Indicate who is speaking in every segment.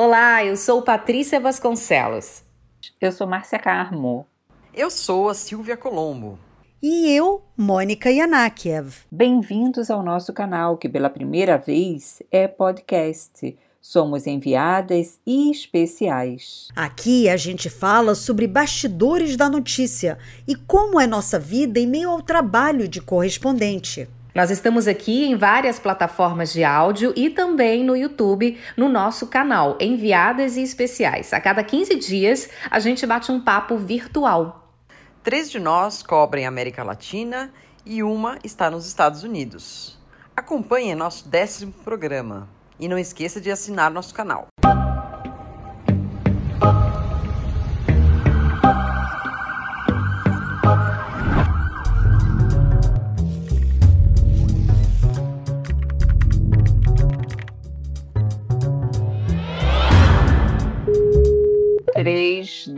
Speaker 1: Olá, eu sou Patrícia Vasconcelos.
Speaker 2: Eu sou Márcia Carmo.
Speaker 3: Eu sou a Silvia Colombo.
Speaker 4: E eu, Mônica Yanakiev.
Speaker 2: Bem-vindos ao nosso canal, que pela primeira vez é podcast. Somos enviadas e especiais.
Speaker 4: Aqui a gente fala sobre bastidores da notícia e como é nossa vida em meio ao trabalho de correspondente.
Speaker 1: Nós estamos aqui em várias plataformas de áudio e também no YouTube, no nosso canal Enviadas e Especiais. A cada 15 dias, a gente bate um papo virtual.
Speaker 3: Três de nós cobrem América Latina e uma está nos Estados Unidos. Acompanhe nosso décimo programa e não esqueça de assinar nosso canal.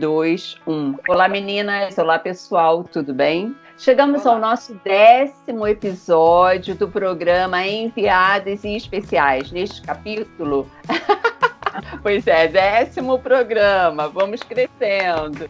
Speaker 2: Três, dois, um. Olá, meninas. Olá, pessoal. Tudo bem? Chegamos Olá. ao nosso décimo episódio do programa Enviadas e Especiais. Neste capítulo. pois é, décimo programa. Vamos crescendo.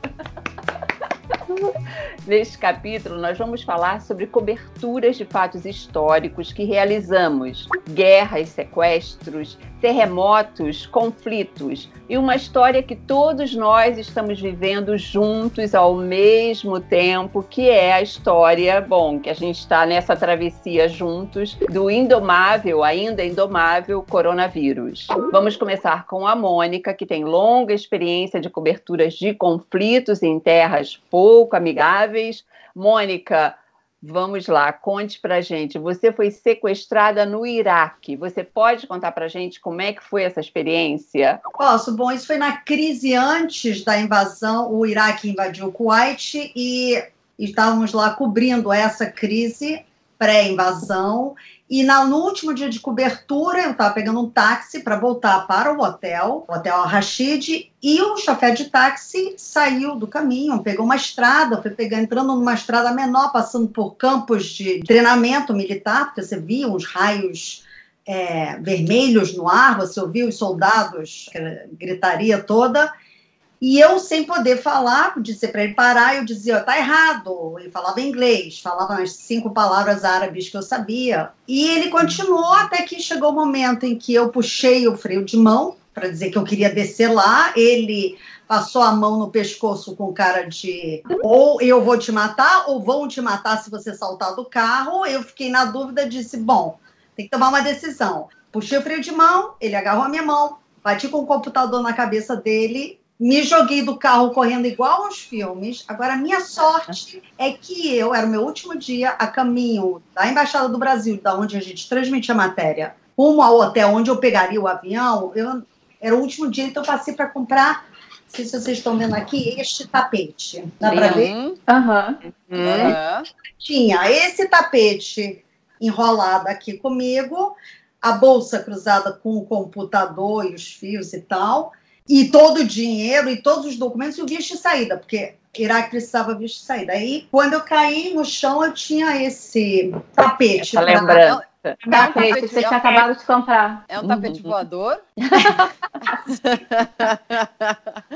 Speaker 2: Neste capítulo, nós vamos falar sobre coberturas de fatos históricos que realizamos, guerras, sequestros, terremotos, conflitos e uma história que todos nós estamos vivendo juntos ao mesmo tempo, que é a história, bom, que a gente está nessa travessia juntos do indomável, ainda indomável coronavírus. Vamos começar com a Mônica, que tem longa experiência de coberturas de conflitos em terras pouco amigáveis. Mônica, Vamos lá, conte pra gente. Você foi sequestrada no Iraque. Você pode contar pra gente como é que foi essa experiência?
Speaker 5: Posso. Bom, isso foi na crise antes da invasão. O Iraque invadiu o Kuwait e estávamos lá cobrindo essa crise pré-invasão. E na, no último dia de cobertura, eu estava pegando um táxi para voltar para o hotel, o Hotel Rashid, e o chofé de táxi saiu do caminho, pegou uma estrada, foi pegar, entrando numa estrada menor, passando por campos de treinamento militar, porque você via uns raios é, vermelhos no ar, você ouvia os soldados, gritaria toda, e eu, sem poder falar, dizer para ele parar, eu dizia, tá errado. Ele falava inglês, falava as cinco palavras árabes que eu sabia. E ele continuou até que chegou o momento em que eu puxei o freio de mão para dizer que eu queria descer lá. Ele passou a mão no pescoço com cara de ou eu vou te matar ou vão te matar se você saltar do carro. Eu fiquei na dúvida, disse, bom, tem que tomar uma decisão. Puxei o freio de mão, ele agarrou a minha mão, bati com o computador na cabeça dele me joguei do carro correndo igual aos filmes. Agora, a minha sorte é que eu, era o meu último dia a caminho da Embaixada do Brasil, da onde a gente transmite a matéria, rumo ao hotel onde eu pegaria o avião. Eu, era o último dia, então eu passei para comprar. Não sei se vocês estão vendo aqui, este tapete. Dá para ver?
Speaker 2: Aham. Uhum.
Speaker 5: Uhum. Tinha esse tapete enrolado aqui comigo, a bolsa cruzada com o computador e os fios e tal e todo o dinheiro e todos os documentos e o visto de saída, porque Iraque precisava visto de saída. Aí, quando eu caí no chão, eu tinha esse tapete.
Speaker 2: Essa lembrança. É um tapete, tapete, você tinha acabado de comprar.
Speaker 3: É um tapete uhum. voador?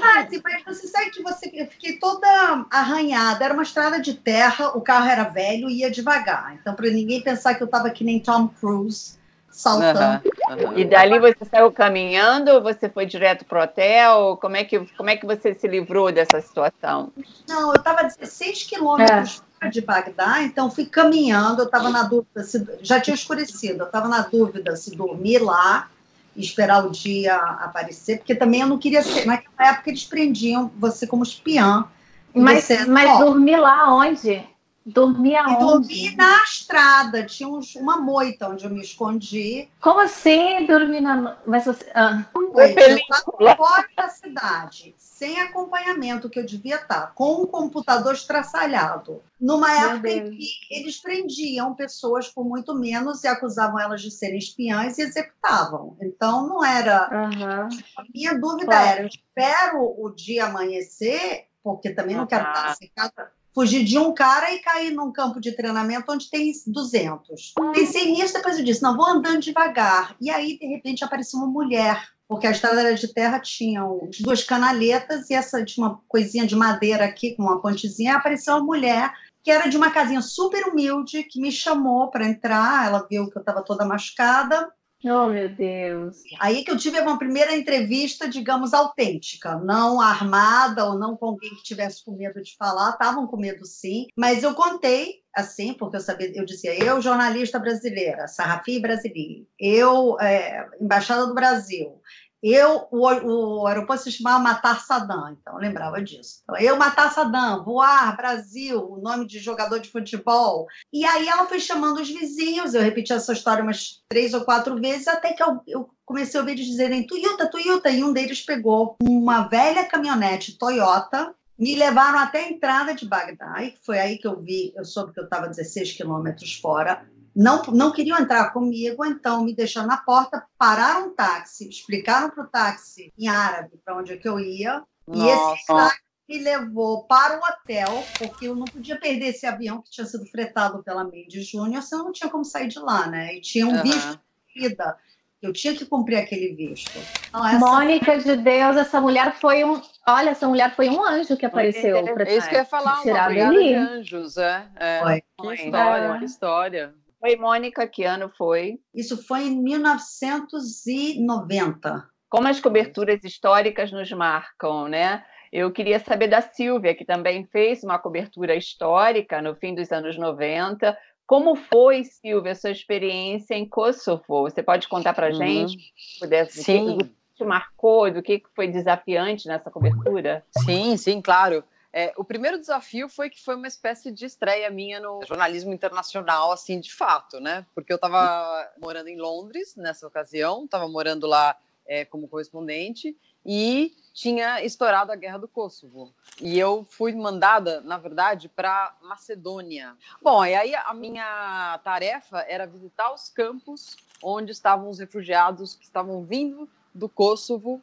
Speaker 5: ah, assim, mas você sabe que você, eu fiquei toda arranhada. Era uma estrada de terra, o carro era velho e ia devagar. Então, para ninguém pensar que eu estava que nem Tom Cruise saltando.
Speaker 2: Uhum, uhum. E dali você saiu caminhando ou você foi direto para o hotel? Como é, que, como é que você se livrou dessa situação?
Speaker 5: Não, eu estava a 16 quilômetros é. de Bagdá, então fui caminhando, eu estava na dúvida, se, já tinha escurecido, eu estava na dúvida se dormir lá e esperar o dia aparecer, porque também eu não queria ser, naquela época eles prendiam você como espiã.
Speaker 2: Mas, mas dormir lá onde? Dormia onde?
Speaker 5: Dormi na estrada, tinha uns, uma moita onde eu me escondi.
Speaker 2: Como assim dormir na. Mas você. Ah.
Speaker 5: Foi, eu estava fora da cidade, sem acompanhamento que eu devia estar, com um computador estraçalhado. Numa Meu época Deus. em que eles prendiam pessoas por muito menos e acusavam elas de serem espiãs e executavam. Então não era. Uhum. A minha dúvida claro. era: eu espero o dia amanhecer, porque também não quero estar secada fugir de um cara e cair num campo de treinamento onde tem 200. Pensei nisso, depois eu disse, não, vou andando devagar. E aí, de repente, apareceu uma mulher porque a estrada de terra tinha duas canaletas e essa tinha uma coisinha de madeira aqui com uma pontezinha, apareceu uma mulher que era de uma casinha super humilde que me chamou para entrar, ela viu que eu estava toda machucada.
Speaker 2: Oh, meu Deus.
Speaker 5: Aí que eu tive uma primeira entrevista, digamos, autêntica, não armada ou não com alguém que tivesse com medo de falar, estavam com medo sim, mas eu contei assim, porque eu sabia, eu dizia, eu, jornalista brasileira, Sarrafi brasileira, eu, é, embaixada do Brasil, eu, o, o aeroporto se chamava Matar Saddam, então lembrava disso. Então, eu matar Saddam, voar, Brasil, o nome de jogador de futebol. E aí ela foi chamando os vizinhos, eu repeti essa história umas três ou quatro vezes, até que eu, eu comecei a ouvir eles dizerem Toyota, Toyota, e um deles pegou uma velha caminhonete Toyota, me levaram até a entrada de Bagdá, e foi aí que eu vi, eu soube que eu estava 16 quilômetros fora, não, não queriam entrar comigo, então me deixaram na porta, pararam um táxi, explicaram para o táxi em árabe para onde é que eu ia, Nossa. e esse táxi me levou para o hotel, porque eu não podia perder esse avião que tinha sido fretado pela Mendes Júnior, senão eu não tinha como sair de lá, né? E tinha um uhum. visto de vida, eu tinha que cumprir aquele visto.
Speaker 2: Então, essa... Mônica de Deus, essa mulher foi um. Olha, essa mulher foi um anjo que apareceu.
Speaker 3: É isso que eu ia falar, uma de anjos, é. é. Foi. Que história, é. que história.
Speaker 2: Foi, Mônica, que ano foi?
Speaker 5: Isso foi em 1990.
Speaker 2: Como as coberturas históricas nos marcam, né? Eu queria saber da Silvia, que também fez uma cobertura histórica no fim dos anos 90. Como foi, Silvia, a sua experiência em Kosovo? Você pode contar para a uhum. gente? Pudesse, sim. O que te marcou, do que foi desafiante nessa cobertura?
Speaker 3: Sim, sim, claro. É, o primeiro desafio foi que foi uma espécie de estreia minha no jornalismo internacional, assim, de fato, né? Porque eu estava morando em Londres nessa ocasião, estava morando lá é, como correspondente e tinha estourado a guerra do Kosovo. E eu fui mandada, na verdade, para Macedônia. Bom, e aí a minha tarefa era visitar os campos onde estavam os refugiados que estavam vindo do Kosovo,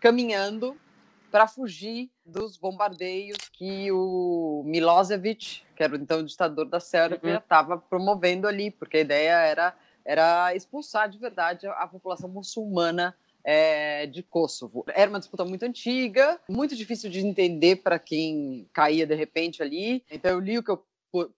Speaker 3: caminhando para fugir dos bombardeios que o Milosevic, que era então o ditador da Sérvia, estava uhum. promovendo ali, porque a ideia era, era expulsar de verdade a, a população muçulmana é, de Kosovo. Era uma disputa muito antiga, muito difícil de entender para quem caía de repente ali. Então eu li o que eu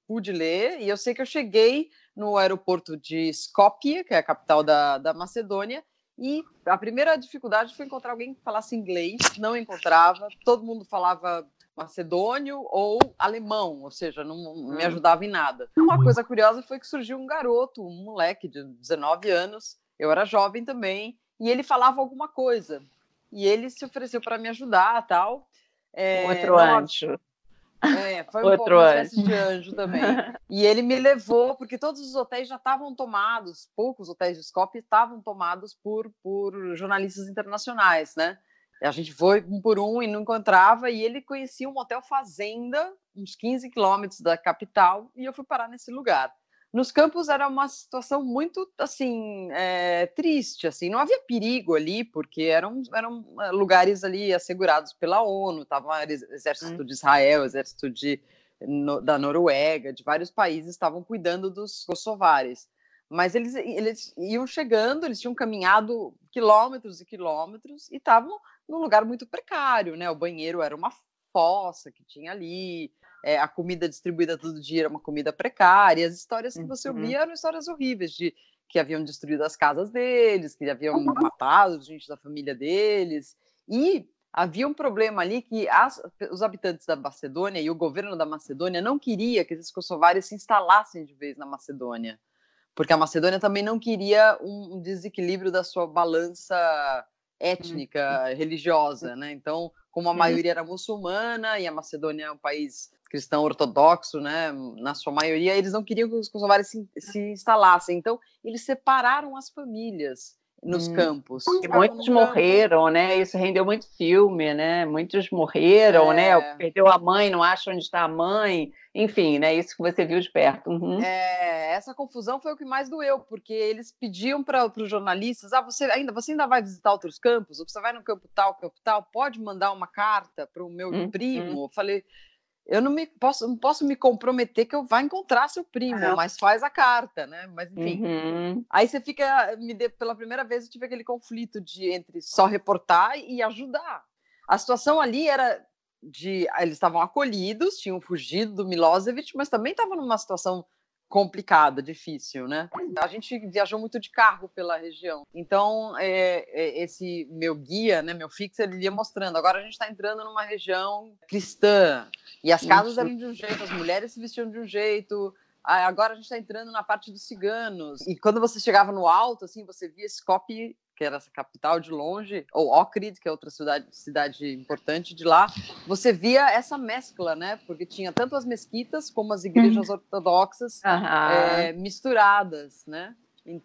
Speaker 3: pude ler e eu sei que eu cheguei no aeroporto de Skopje, que é a capital da, da Macedônia, e a primeira dificuldade foi encontrar alguém que falasse inglês, não encontrava, todo mundo falava macedônio ou alemão, ou seja, não, me hum. ajudava em nada. Uma coisa curiosa foi que surgiu um garoto, um moleque de 19 anos, eu era jovem também, e ele falava alguma coisa. E ele se ofereceu para me ajudar, tal.
Speaker 2: É, Outro anjo.
Speaker 3: É, foi um Outro uma espécie de anjo também. E ele me levou, porque todos os hotéis já estavam tomados, poucos hotéis de Skopje estavam tomados por, por jornalistas internacionais, né? A gente foi um por um e não encontrava, e ele conhecia um hotel fazenda, uns 15 quilômetros da capital, e eu fui parar nesse lugar. Nos campos era uma situação muito assim é, triste, assim, não havia perigo ali porque eram, eram eh, lugares ali assegurados pela ONU, tava exército de Israel, exército de, no, da Noruega, de vários países estavam cuidando dos kosovares. Mas eles, eles iam chegando, eles tinham caminhado quilômetros e quilômetros e estavam num lugar muito precário, né? O banheiro era uma fossa que tinha ali, é, a comida distribuída todo dia era uma comida precária, as histórias que você ouvia uhum. eram histórias horríveis de que haviam destruído as casas deles, que haviam uhum. matado gente da família deles, e havia um problema ali que as, os habitantes da Macedônia e o governo da Macedônia não queria que esses kosovares se instalassem de vez na Macedônia, porque a Macedônia também não queria um, um desequilíbrio da sua balança étnica, uhum. religiosa, né? Então, como a maioria era muçulmana e a Macedônia é um país cristão ortodoxo, né, na sua maioria, eles não queriam que os kosovares se, se instalassem. Então, eles separaram as famílias nos hum. campos.
Speaker 2: E muitos morreram, né? Isso rendeu muito filme, né? Muitos morreram, né? é. né? Perdeu a mãe, não acha onde está a mãe. Enfim, né? Isso que você viu de perto. Uhum.
Speaker 3: É, essa confusão foi o que mais doeu, porque eles pediam para os jornalistas: ah, você ainda, você ainda vai visitar outros campos? Ou você vai no campo tal, campo tal? Pode mandar uma carta para o meu uhum. primo? Eu falei eu não me posso, não posso me comprometer que eu vá encontrar seu primo, mas faz a carta, né? Mas enfim. Uhum. Aí você fica, me de, pela primeira vez eu tive aquele conflito de entre só reportar e ajudar. A situação ali era de eles estavam acolhidos, tinham fugido do Milosevic, mas também estavam numa situação complicada, difícil, né? A gente viajou muito de carro pela região, então é, é, esse meu guia, né, meu fixer, ele ia mostrando. Agora a gente está entrando numa região cristã e as casas eram de um jeito, as mulheres se vestiam de um jeito. Agora a gente está entrando na parte dos ciganos e quando você chegava no alto, assim, você via Skopje que era essa capital de longe, ou Okrid, que é outra cidade, cidade importante de lá, você via essa mescla, né? Porque tinha tanto as mesquitas como as igrejas uhum. ortodoxas é, misturadas, né?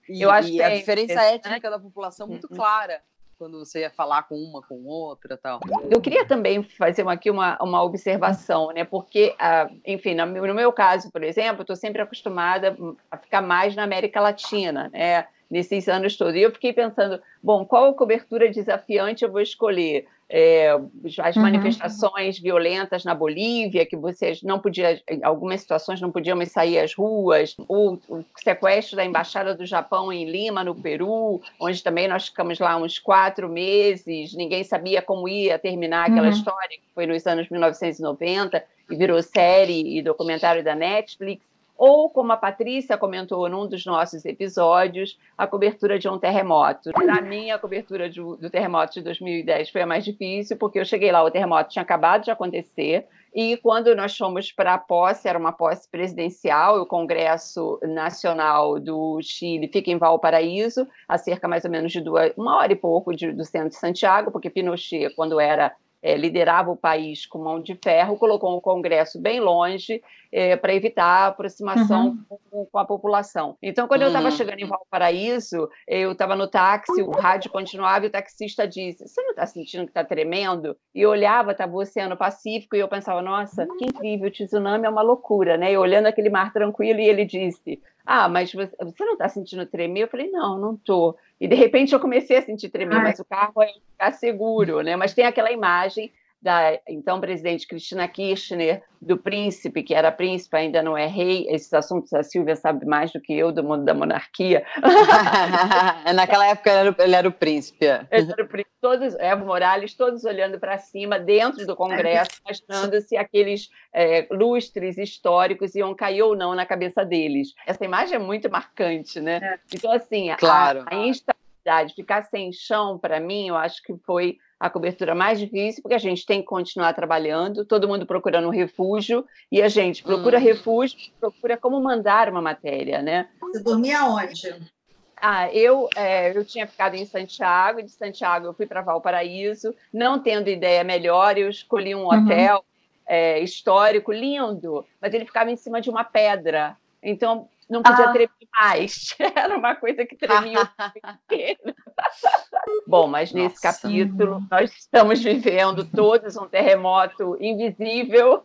Speaker 3: E, Eu acho que a é diferença étnica da população muito uhum. clara quando você ia falar com uma, com outra tal.
Speaker 2: Eu queria também fazer aqui uma, uma observação, né? Porque, uh, enfim, no meu, no meu caso, por exemplo, eu estou sempre acostumada a ficar mais na América Latina, né? Nesses anos todos. E eu fiquei pensando, bom, qual cobertura desafiante eu vou escolher? É, as uhum. manifestações violentas na Bolívia, que vocês não podiam, em algumas situações não podíamos sair às ruas, o, o, sequestro da embaixada do Japão em Lima, no Peru, onde também nós ficamos lá uns quatro meses, ninguém sabia como ia terminar aquela uhum. história, que foi nos anos 1990 e virou série e documentário da Netflix ou, como a Patrícia comentou num dos nossos episódios, a cobertura de um terremoto. Para mim, a cobertura de, do terremoto de 2010 foi a mais difícil, porque eu cheguei lá, o terremoto tinha acabado de acontecer, e quando nós fomos para a posse, era uma posse presidencial, o Congresso Nacional do Chile fica em Valparaíso, a cerca mais ou menos de duas, uma hora e pouco de, do centro de Santiago, porque Pinochet, quando era é, liderava o país com mão de ferro, colocou o Congresso bem longe é, para evitar a aproximação uhum. com, com, a população. Então, quando uhum. eu estava chegando em Valparaíso, eu estava no táxi, o rádio continuava e o taxista disse: Você não está sentindo que está tremendo? E eu olhava, estava o Oceano Pacífico, e eu pensava: Nossa, que incrível, o tsunami é uma loucura, né? E olhando aquele mar tranquilo, e ele disse: ah, mas você, você não está sentindo tremer? Eu falei, não, não estou. E de repente eu comecei a sentir tremer, Ai. mas o carro é ficar seguro, né? Mas tem aquela imagem da então presidente Cristina Kirchner, do príncipe, que era príncipe, ainda não é rei. Esses assuntos a Silvia sabe mais do que eu do mundo da monarquia.
Speaker 3: Naquela época ele era, ele era o príncipe. É.
Speaker 2: Ele era o príncipe. Todos, Evo Morales, todos olhando para cima, dentro do Congresso, mostrando se aqueles é, lustres históricos iam cair ou não na cabeça deles. Essa imagem é muito marcante, né? É. Então, assim, claro. a, a instabilidade, ficar sem chão, para mim, eu acho que foi a cobertura mais difícil, porque a gente tem que continuar trabalhando, todo mundo procurando um refúgio, e a gente procura hum. refúgio, procura como mandar uma matéria, né?
Speaker 5: Você dormia onde?
Speaker 2: Ah, eu, é, eu tinha ficado em Santiago, de Santiago eu fui para Valparaíso, não tendo ideia melhor, eu escolhi um uhum. hotel uhum. é, histórico, lindo, mas ele ficava em cima de uma pedra, então não podia ah. tremer mais. Era uma coisa que tremia o tempo inteiro. Bom, mas nesse Nossa. capítulo nós estamos vivendo todos um terremoto invisível.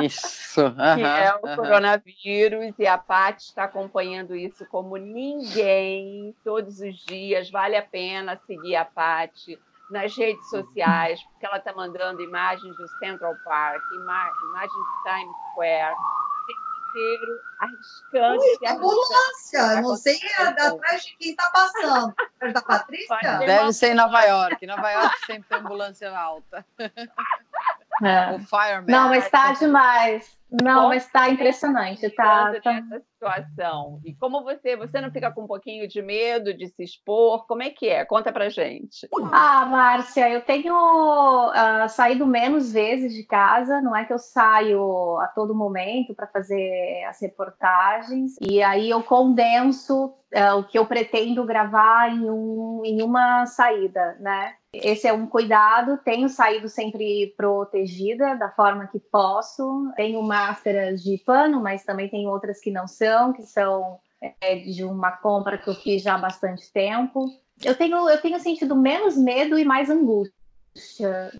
Speaker 3: Isso.
Speaker 2: Que é o coronavírus, e a Paty está acompanhando isso como ninguém, todos os dias. Vale a pena seguir a Paty nas redes sociais, porque ela está mandando imagens do Central Park, imagens do Times Square inteiro arriscando. Ui,
Speaker 5: ambulância! Não sei atrás de quem está passando. Da Patrícia?
Speaker 3: Deve ser em Nova York. Nova York sempre tem ambulância alta.
Speaker 6: É. O fireman. Não, mas está demais. Não, mas está impressionante, tá,
Speaker 2: tá... Nessa situação. E como você, você não fica com um pouquinho de medo de se expor? Como é que é? Conta pra gente.
Speaker 6: Ah, Márcia, eu tenho uh, saído menos vezes de casa, não é que eu saio a todo momento para fazer as reportagens, e aí eu condenso uh, o que eu pretendo gravar em, um, em uma saída, né? Esse é um cuidado. Tenho saído sempre protegida da forma que posso. Tenho máscaras de pano, mas também tem outras que não são, que são é, de uma compra que eu fiz já há bastante tempo. Eu tenho, eu tenho sentido menos medo e mais angústia.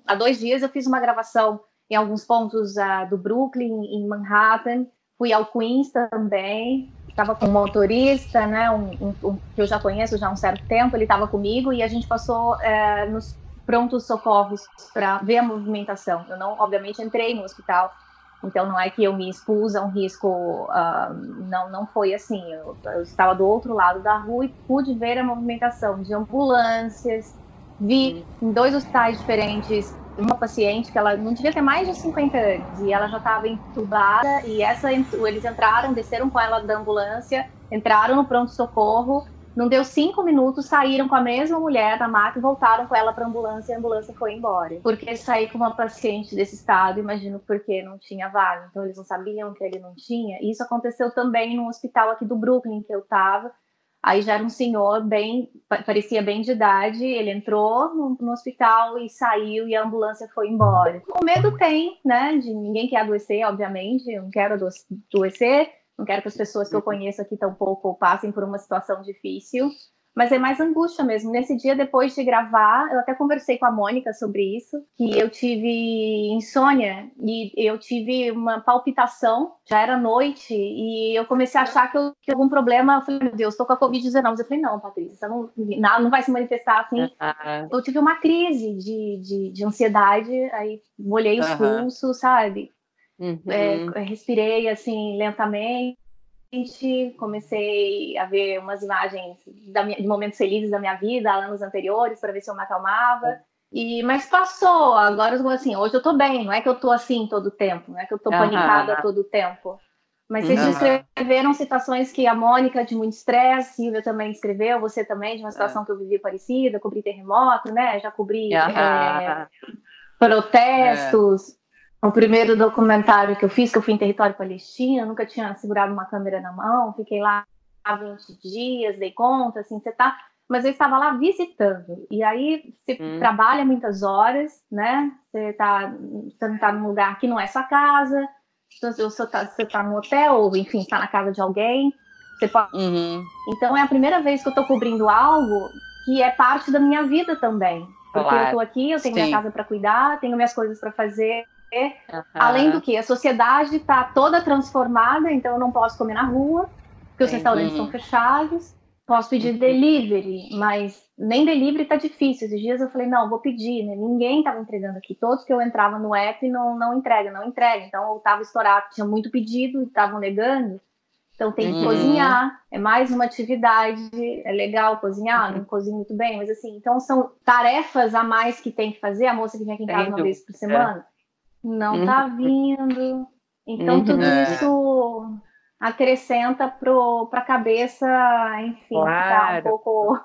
Speaker 6: Há dois dias eu fiz uma gravação em alguns pontos uh, do Brooklyn, em Manhattan. Fui ao Queens também estava com um motorista, né, um, um, um, que eu já conheço já há um certo tempo, ele estava comigo e a gente passou é, nos prontos socorros para ver a movimentação. Eu não, obviamente, entrei no hospital, Então não é que eu me expus a um risco, uh, não, não foi assim. Eu, eu, estava do outro lado da rua e pude ver a movimentação de ambulâncias, vi em dois hospitais diferentes uma paciente que ela não devia ter mais de 50 anos e ela já estava entubada e essa eles entraram, desceram com ela da ambulância, entraram no pronto socorro não deu cinco minutos, saíram com a mesma mulher da maca e voltaram com ela para a ambulância e a ambulância foi embora. Porque sair com uma paciente desse estado, imagino porque não tinha vaga. Então eles não sabiam que ele não tinha. Isso aconteceu também no hospital aqui do Brooklyn que eu estava. Aí já era um senhor bem, parecia bem de idade, ele entrou no, no, hospital e saiu e a ambulância foi embora. O medo tem, né? De ninguém quer adoecer, obviamente, eu não quero adoecer, não quero que as pessoas que eu conheço aqui tampouco passem por uma situação difícil, mas é mais angústia mesmo. Nesse dia, depois de gravar, eu até conversei com a Mônica sobre isso, que eu tive insônia e eu tive uma palpitação, já era noite, e eu comecei a achar que eu tinha algum problema. Eu falei, meu Deus, estou com a Covid-19. Eu falei, não, Patrícia, não, não vai se manifestar assim. Eu tive uma crise de, de, de ansiedade, aí molhei os pulsos, sabe? Uhum. É, respirei assim lentamente, comecei a ver umas imagens minha, de momentos felizes da minha vida, anos anteriores, para ver se eu me acalmava. E, mas passou, agora assim, hoje eu tô bem, não é que eu tô assim todo o tempo, não é que eu tô uhum. panicada todo o tempo. Mas vocês uhum. descreveram situações que a Mônica de muito estresse, Silvia também escreveu, você também, de uma situação é. que eu vivi parecida, cobri terremoto, né? Já cobri uhum. é, protestos. O primeiro documentário que eu fiz, que eu fui em território palestino, nunca tinha segurado uma câmera na mão, fiquei lá há 20 dias, dei conta, assim, você tá. Mas eu estava lá visitando. E aí você hum. trabalha muitas horas, né? Você tá, você não tá num lugar que não é sua casa, então, você tá, você tá no hotel, ou enfim, está na casa de alguém. Você pode... Uhum. Então é a primeira vez que eu estou cobrindo algo que é parte da minha vida também. Porque claro. eu estou aqui, eu tenho Sim. minha casa para cuidar, tenho minhas coisas para fazer, Uhum. Além do que, a sociedade está toda transformada, então eu não posso comer na rua, porque os restaurantes estão fechados. Posso pedir uhum. delivery, mas nem delivery está difícil. Esses dias eu falei, não, vou pedir, né? Ninguém estava entregando aqui. Todos que eu entrava no app não, não entrega, não entrega. Então eu estava estourado, tinha muito pedido e estavam negando. Então tem que uhum. cozinhar, é mais uma atividade, é legal cozinhar, não cozinho muito bem, mas assim, então são tarefas a mais que tem que fazer, a moça que vem aqui em casa uma vez por semana. É não está uhum. vindo. Então, uhum. tudo é. isso acrescenta para a cabeça, enfim, claro. tá um pouco.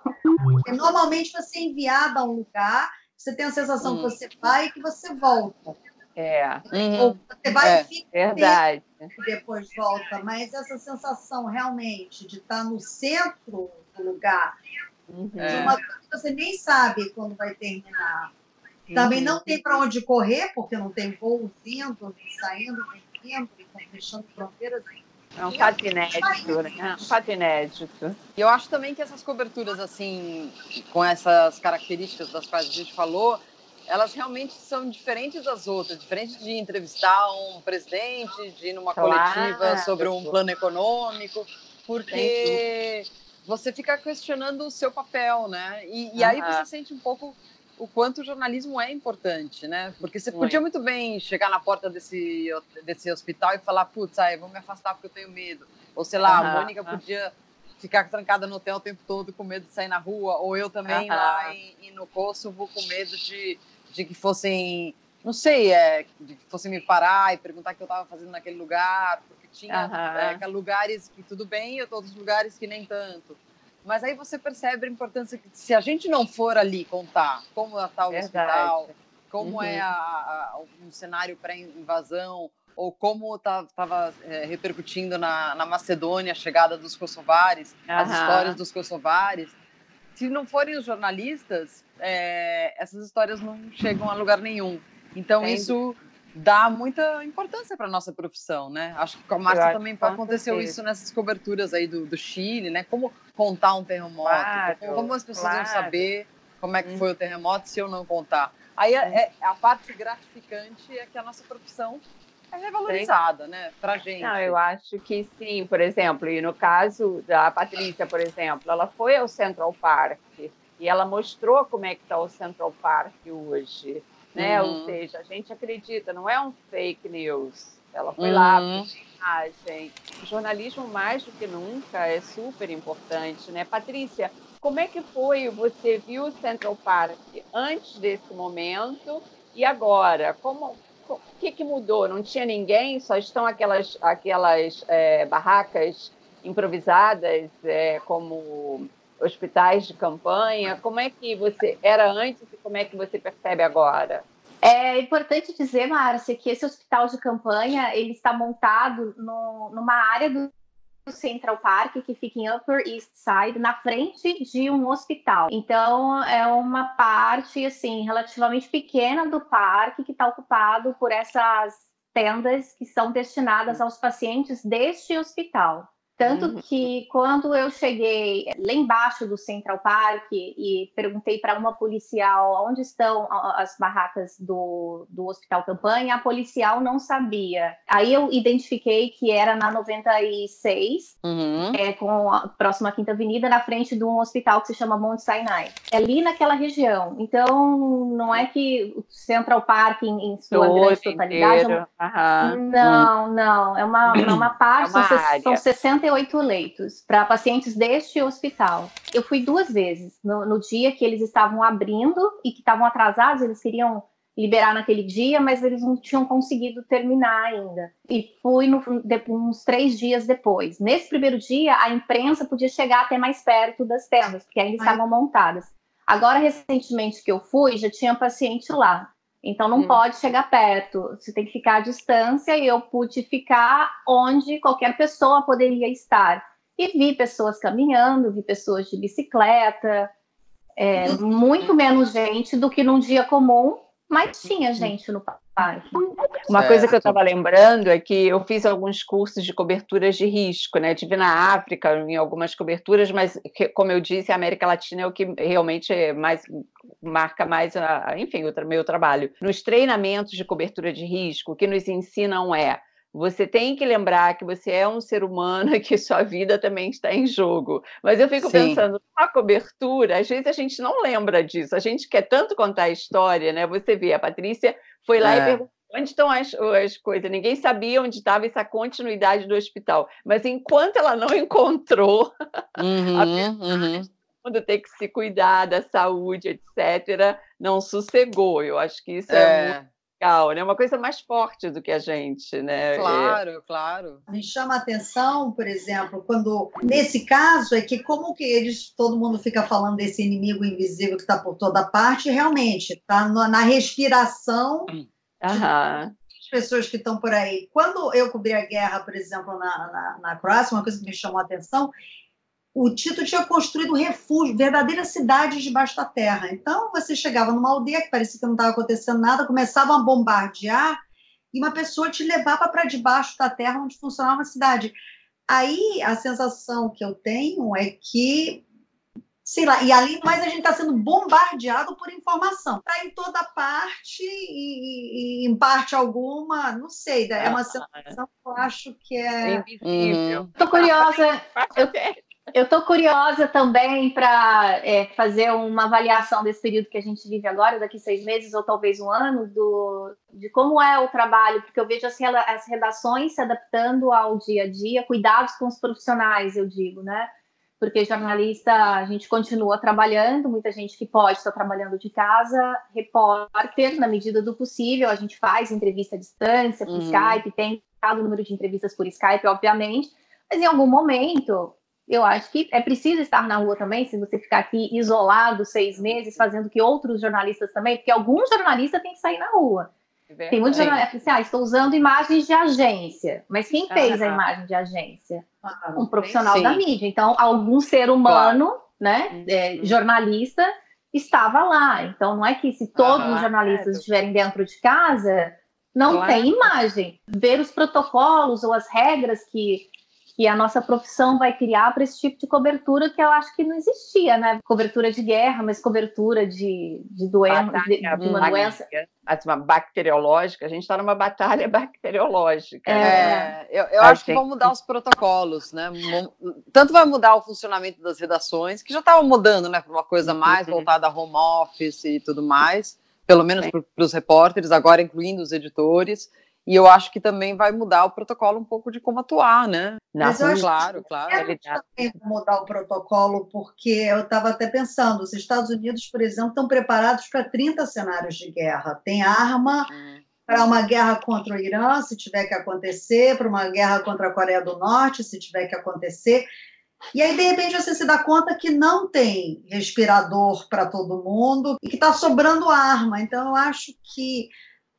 Speaker 5: Normalmente você é enviado a um lugar, você tem a sensação hum. que você vai e que você volta.
Speaker 2: É.
Speaker 5: Uhum. Ou você vai
Speaker 2: é, e fica verdade.
Speaker 5: e depois volta, mas essa sensação realmente de estar no centro do lugar, uhum. de uma coisa que você nem sabe quando vai terminar também não tem para onde correr, porque não tem voo vindo, saindo, vindo, e fechando fronteiras.
Speaker 2: É um fato inédito, né? É um fato inédito.
Speaker 3: E eu acho também que essas coberturas, assim, com essas características das quais a gente falou, elas realmente são diferentes das outras. Diferente de entrevistar um presidente, de ir numa claro, coletiva sobre um plano econômico, porque você fica questionando o seu papel, né? E, e aí você sente um pouco o quanto o jornalismo é importante, né? Porque você podia muito bem chegar na porta desse, desse hospital e falar, putz, aí, vou me afastar porque eu tenho medo. Ou sei lá, a Mônica podia ficar trancada no hotel o tempo todo com medo de sair na rua, ou eu também lá em, em, no Kosovo com medo de, de que fossem, não sei, é, de que fossem me parar e perguntar o que eu estava fazendo naquele lugar, porque tinha é, lugares que tudo bem e outros lugares que nem tanto. Mas aí você percebe a importância que se a gente não for ali contar como está o hospital, como é uhum. é a, a, um cenário pré-invasão, ou como estava tá, é, repercutindo na, na, Macedônia a chegada dos kosovares, uhum. as histórias dos kosovares, se não forem os jornalistas, é, essas histórias não chegam a lugar nenhum. Então, isso dá muita importância para nossa profissão, né? Acho que com a Márcia também aconteceu isso nessas coberturas aí do, do, Chile, né? Como contar um terremoto, claro, como as pessoas claro. vão saber como é que foi o terremoto se eu não contar. Aí é, é, a parte gratificante é que a nossa profissão é revalorizada, sim. né, para gente.
Speaker 2: Não, eu acho que sim. Por exemplo, e no caso da Patrícia, por exemplo, ela foi ao Central Park e ela mostrou como é que está o Central Park hoje né? Uhum. Ou seja, a gente acredita, não é um fake news. Ela foi uhum. lá imagem. O jornalismo, mais do que nunca, é super importante, né? Patrícia, como é que foi? Você viu o Central Park antes desse momento e agora? Como, o que, que mudou? Não tinha ninguém? Só estão aquelas, aquelas é, barracas improvisadas, é, como hospitais de campanha? Como é que você era antes e como é que você percebe agora?
Speaker 6: É importante dizer, Márcia, que esse hospital de campanha ele está montado no, numa área do Central Park, que fica em Upper East Side, na frente de um hospital. Então, é uma parte, assim, relativamente pequena do parque que está ocupado por essas tendas que são destinadas aos pacientes deste hospital. Tanto uhum. que quando eu cheguei lá embaixo do Central Park e perguntei para uma policial onde estão as barracas do, do Hospital Campanha, a policial não sabia. Aí eu identifiquei que era na 96, uhum. é, com a, próxima Quinta Avenida, na frente de um hospital que se chama Mount Sinai. É ali naquela região. Então, não é que o Central Park, em, em sua Todo grande totalidade. É uma... uhum. Não, não. É uma, é uma parte, é uma são, são 60 58 leitos para pacientes deste hospital. Eu fui duas vezes. No, no dia que eles estavam abrindo e que estavam atrasados, eles queriam liberar naquele dia, mas eles não tinham conseguido terminar ainda. E fui no, de, uns três dias depois. Nesse primeiro dia, a imprensa podia chegar até mais perto das tendas, porque ainda estavam montadas. Agora, recentemente que eu fui, já tinha paciente lá. Então não hum. pode chegar perto, você tem que ficar à distância e eu pude ficar onde qualquer pessoa poderia estar. E vi pessoas caminhando, vi pessoas de bicicleta, é, muito menos gente do que num dia comum, mas tinha gente no parque.
Speaker 2: Uma certo. coisa que eu estava lembrando é que eu fiz alguns cursos de coberturas de risco, né? Tive na África em algumas coberturas, mas como eu disse, a América Latina é o que realmente é mais marca mais, a, enfim, o meu trabalho. Nos treinamentos de cobertura de risco, o que nos ensinam é você tem que lembrar que você é um ser humano e que sua vida também está em jogo. Mas eu fico Sim. pensando, a cobertura, às vezes a gente não lembra disso. A gente quer tanto contar a história, né? Você vê, a Patrícia foi lá é. e perguntou onde estão as, as coisas. Ninguém sabia onde estava essa continuidade do hospital. Mas enquanto ela não encontrou, uhum, a uhum. quando tem que se cuidar da saúde, etc., não sossegou. Eu acho que isso é, é muito legal, né? Uma coisa mais forte do que a gente, né?
Speaker 3: É. Claro, claro.
Speaker 5: Me chama a atenção, por exemplo, quando nesse caso é que como que eles, todo mundo fica falando desse inimigo invisível que está por toda parte, realmente está na respiração. Aham pessoas que estão por aí. Quando eu cobri a guerra, por exemplo, na, na, na Croácia, uma coisa que me chamou a atenção o Tito tinha construído refúgio, verdadeiras cidades debaixo da terra. Então, você chegava numa aldeia que parecia que não estava acontecendo nada, começavam a bombardear e uma pessoa te levava para debaixo da terra onde funcionava a cidade. Aí, a sensação que eu tenho é que, sei lá, e ali mais a gente está sendo bombardeado por informação. Está em toda parte e, e, em parte alguma, não sei, é uma sensação que eu acho que é...
Speaker 6: Estou curiosa, eu, eu estou curiosa também para é, fazer uma avaliação desse período que a gente vive agora, daqui seis meses ou talvez um ano, do, de como é o trabalho, porque eu vejo as, as redações se adaptando ao dia a dia, cuidados com os profissionais, eu digo, né? Porque jornalista, a gente continua trabalhando, muita gente que pode está trabalhando de casa, repórter, na medida do possível, a gente faz entrevista à distância, por uhum. Skype, tem o número de entrevistas por Skype, obviamente, mas em algum momento eu acho que é preciso estar na rua também, se você ficar aqui isolado seis meses, fazendo que outros jornalistas também, porque alguns jornalistas têm que sair na rua. É Tem muitos jornalistas assim, ah, estou usando imagens de agência, mas quem fez a imagem de agência? Ah, um profissional da mídia. Então, algum ser humano, claro. né, uhum. é, jornalista, estava lá. Então, não é que se todos ah, os jornalistas é. estiverem dentro de casa, não claro. tem imagem. Ver os protocolos ou as regras que que a nossa profissão vai criar para esse tipo de cobertura que eu acho que não existia, né? Cobertura de guerra, mas cobertura de, de, doen de, de uma doença.
Speaker 2: Uma bacteriológica, a gente está numa batalha bacteriológica. É,
Speaker 3: né? eu, eu acho que vão mudar os protocolos, né? Tanto vai mudar o funcionamento das redações, que já estava mudando, né, para uma coisa mais uhum. voltada a home office e tudo mais, pelo menos para os repórteres, agora incluindo os editores E eu acho que também vai mudar o protocolo um pouco de como atuar, né?
Speaker 5: Mas eu acho
Speaker 3: claro, que claro.
Speaker 5: É também mudar o protocolo, porque eu estava até pensando, os Estados Unidos, por exemplo, estão preparados para 30 cenários de guerra. Tem arma hum. para uma guerra contra o Irã, se tiver que acontecer, para uma guerra contra a Coreia do Norte, se tiver que acontecer. E aí, de repente, você se dá conta que não tem respirador para todo mundo e que está sobrando arma. Então, eu acho que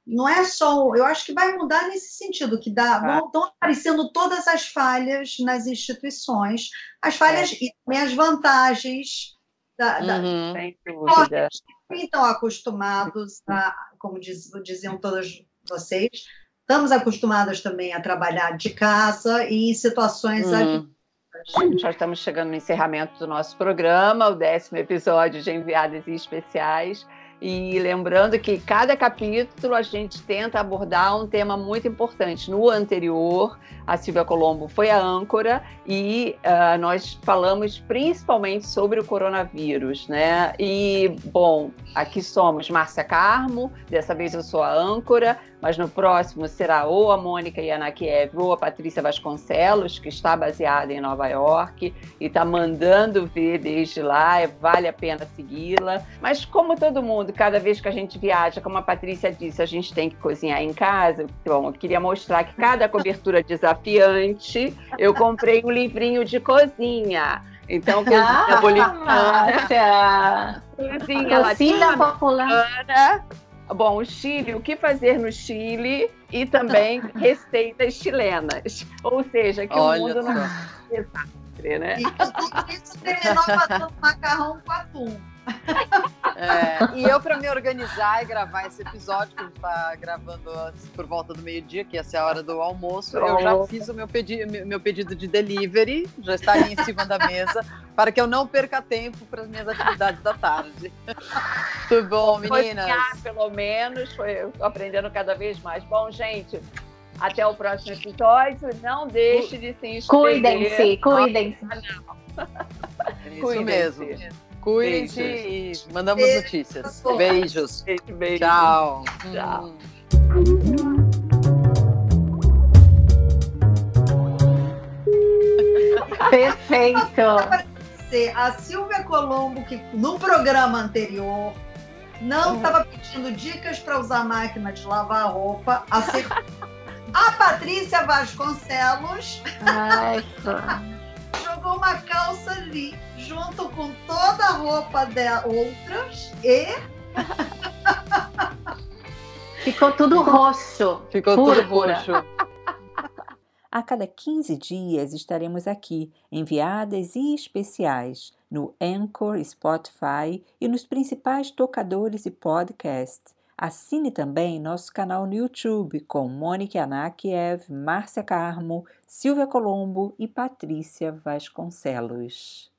Speaker 5: não é só. Eu acho que vai mudar nesse sentido, que dá, ah. vão, estão aparecendo todas as falhas nas instituições, as falhas é. e também as vantagens da, da
Speaker 2: uhum, dúvida.
Speaker 5: estão acostumados a, como diz, diziam todas vocês, estamos acostumadas também a trabalhar de casa e em situações
Speaker 2: uhum. Já estamos chegando no encerramento do nosso programa, o décimo episódio de Enviadas e Especiais. E lembrando que cada capítulo a gente tenta abordar um tema muito importante. No anterior, a Silvia Colombo foi a âncora e uh, nós falamos principalmente sobre o coronavírus, né? E, bom, aqui somos Márcia Carmo, dessa vez eu sou a âncora, mas no próximo será ou a Mônica Yanakiev ou a Patrícia Vasconcelos, que está baseada em Nova York e está mandando ver desde lá, é, vale a pena segui-la. Mas como todo mundo, cada vez que a gente viaja, como a Patrícia disse, a gente tem que cozinhar em casa, bom, eu queria mostrar que cada cobertura desafiante, eu comprei um livrinho de cozinha. Então, cozinha ah, boliviana.
Speaker 6: Cozinha, cozinha popular.
Speaker 2: Bom, o Chile, o que fazer no Chile e também receitas chilenas. Ou seja, que Olha o mundo não é desastre, né? E tudo
Speaker 5: isso terminou fazendo macarrão com atum.
Speaker 3: É, e eu, para me organizar e gravar esse episódio, que a gente está gravando por volta do meio-dia, que ia ser a hora do almoço, eu já fiz o meu, pedi meu pedido de delivery, já está ali em cima da mesa, para que eu não perca tempo para as minhas atividades da tarde. Tudo bom, meninas?
Speaker 2: Foi, pelo menos, foi aprendendo cada vez mais. Bom, gente, até o próximo episódio. Não deixe de se inscrever.
Speaker 6: Cuidem-se, cuidem-se.
Speaker 3: É isso cuidem mesmo. Cuide e mandamos Beijo. notícias. Beijos.
Speaker 2: Beijo, beijo.
Speaker 3: Tchau.
Speaker 2: Tchau.
Speaker 6: Perfeito.
Speaker 5: A Silvia Colombo, que no programa anterior não estava uhum. pedindo dicas para usar máquina de lavar roupa, acertou. A Patrícia Vasconcelos
Speaker 6: Ai,
Speaker 5: uma calça ali junto com toda a roupa de outras e.
Speaker 6: Ficou tudo roxo.
Speaker 3: Ficou tudo roxo.
Speaker 1: A cada 15 dias estaremos aqui, enviadas e especiais, no Anchor, Spotify e nos principais tocadores de podcast. Assine também nosso canal no YouTube com Mônica Anakiev, Márcia Carmo, Silvia Colombo e Patrícia Vasconcelos.